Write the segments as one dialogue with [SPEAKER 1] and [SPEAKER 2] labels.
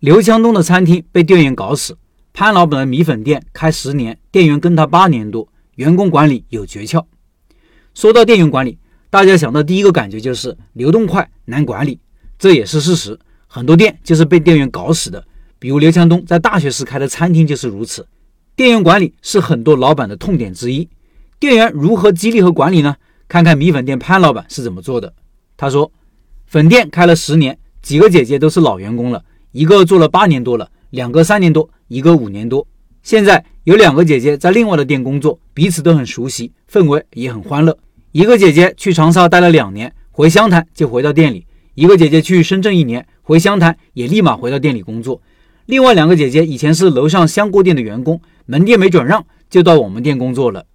[SPEAKER 1] 刘强东的餐厅被店员搞死，潘老板的米粉店开十年，店员跟他八年多，员工管理有诀窍。说到店员管理，大家想到第一个感觉就是流动快难管理，这也是事实。很多店就是被店员搞死的，比如刘强东在大学时开的餐厅就是如此。店员管理是很多老板的痛点之一。店员如何激励和管理呢？看看米粉店潘老板是怎么做的。他说，粉店开了十年，几个姐姐都是老员工了，一个做了八年多了，两个三年多，一个五年多。现在有两个姐姐在另外的店工作，彼此都很熟悉，氛围也很欢乐。一个姐姐去长沙待了两年，回湘潭就回到店里；一个姐姐去深圳一年，回湘潭也立马回到店里工作。另外两个姐姐以前是楼上香锅店的员工，门店没转让，就到我们店工作了。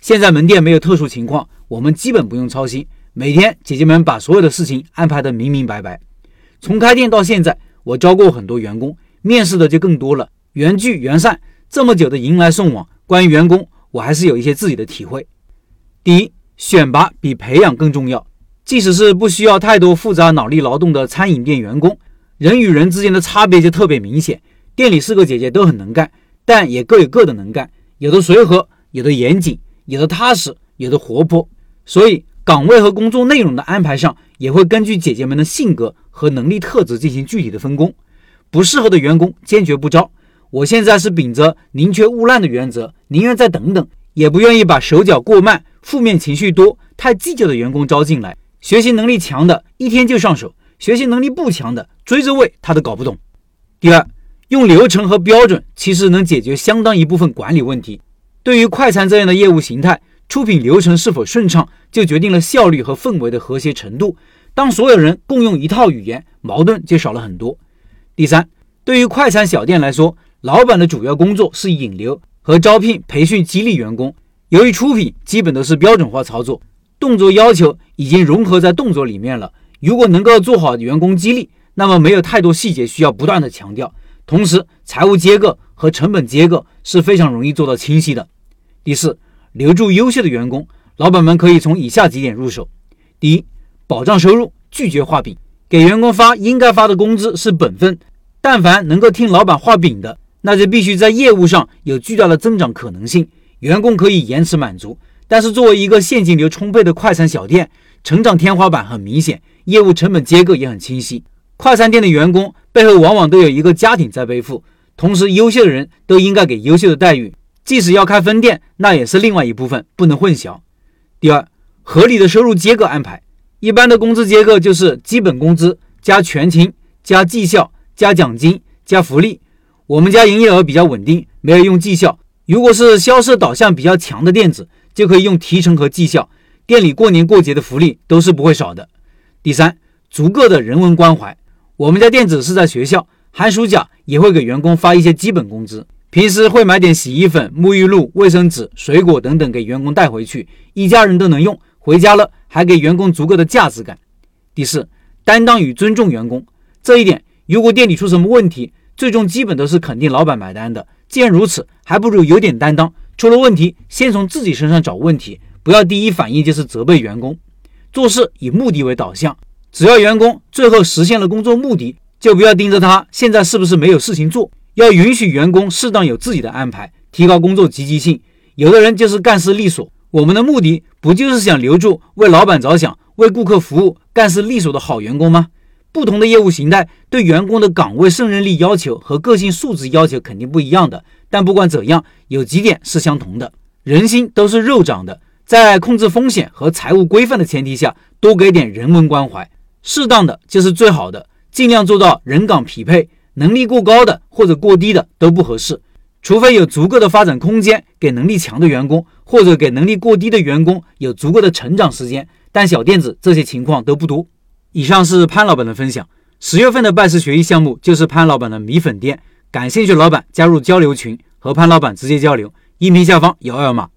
[SPEAKER 1] 现在门店没有特殊情况，我们基本不用操心。每天姐姐们把所有的事情安排得明明白白。从开店到现在，我招过很多员工，面试的就更多了。缘聚缘散，这么久的迎来送往，关于员工，我还是有一些自己的体会。第一。选拔比培养更重要。即使是不需要太多复杂脑力劳动的餐饮店员工，人与人之间的差别就特别明显。店里四个姐姐都很能干，但也各有各的能干，有的随和，有的严谨，有的踏实，有的活泼。所以岗位和工作内容的安排上，也会根据姐姐们的性格和能力特质进行具体的分工。不适合的员工坚决不招。我现在是秉着宁缺毋滥的原则，宁愿再等等，也不愿意把手脚过慢。负面情绪多、太计较的员工招进来，学习能力强的一天就上手，学习能力不强的追着喂他都搞不懂。第二，用流程和标准其实能解决相当一部分管理问题。对于快餐这样的业务形态，出品流程是否顺畅，就决定了效率和氛围的和谐程度。当所有人共用一套语言，矛盾就少了很多。第三，对于快餐小店来说，老板的主要工作是引流和招聘、培训、激励员工。由于出品基本都是标准化操作，动作要求已经融合在动作里面了。如果能够做好员工激励，那么没有太多细节需要不断的强调。同时，财务结构和成本结构是非常容易做到清晰的。第四，留住优秀的员工，老板们可以从以下几点入手：第一，保障收入，拒绝画饼，给员工发应该发的工资是本分。但凡能够听老板画饼的，那就必须在业务上有巨大的增长可能性。员工可以延迟满足，但是作为一个现金流充沛的快餐小店，成长天花板很明显，业务成本结构也很清晰。快餐店的员工背后往往都有一个家庭在背负，同时优秀的人都应该给优秀的待遇，即使要开分店，那也是另外一部分，不能混淆。第二，合理的收入结构安排，一般的工资结构就是基本工资加全勤加绩效加奖金加福利。我们家营业额比较稳定，没有用绩效。如果是销售导向比较强的店子，就可以用提成和绩效。店里过年过节的福利都是不会少的。第三，足够的人文关怀。我们家店子是在学校，寒暑假也会给员工发一些基本工资，平时会买点洗衣粉、沐浴露、卫生纸、水果等等给员工带回去，一家人都能用。回家了还给员工足够的价值感。第四，担当与尊重员工。这一点，如果店里出什么问题，最终基本都是肯定老板买单的。既然如此，还不如有点担当。出了问题，先从自己身上找问题，不要第一反应就是责备员工。做事以目的为导向，只要员工最后实现了工作目的，就不要盯着他现在是不是没有事情做。要允许员工适当有自己的安排，提高工作积极性。有的人就是干事利索，我们的目的不就是想留住为老板着想、为顾客服务、干事利索的好员工吗？不同的业务形态对员工的岗位胜任力要求和个性素质要求肯定不一样的，但不管怎样，有几点是相同的：人心都是肉长的，在控制风险和财务规范的前提下，多给点人文关怀，适当的就是最好的，尽量做到人岗匹配，能力过高的或者过低的都不合适，除非有足够的发展空间给能力强的员工，或者给能力过低的员工有足够的成长时间，但小店子这些情况都不多。以上是潘老板的分享。十月份的拜师学艺项目就是潘老板的米粉店，感兴趣老板加入交流群，和潘老板直接交流。音频下方有二维码。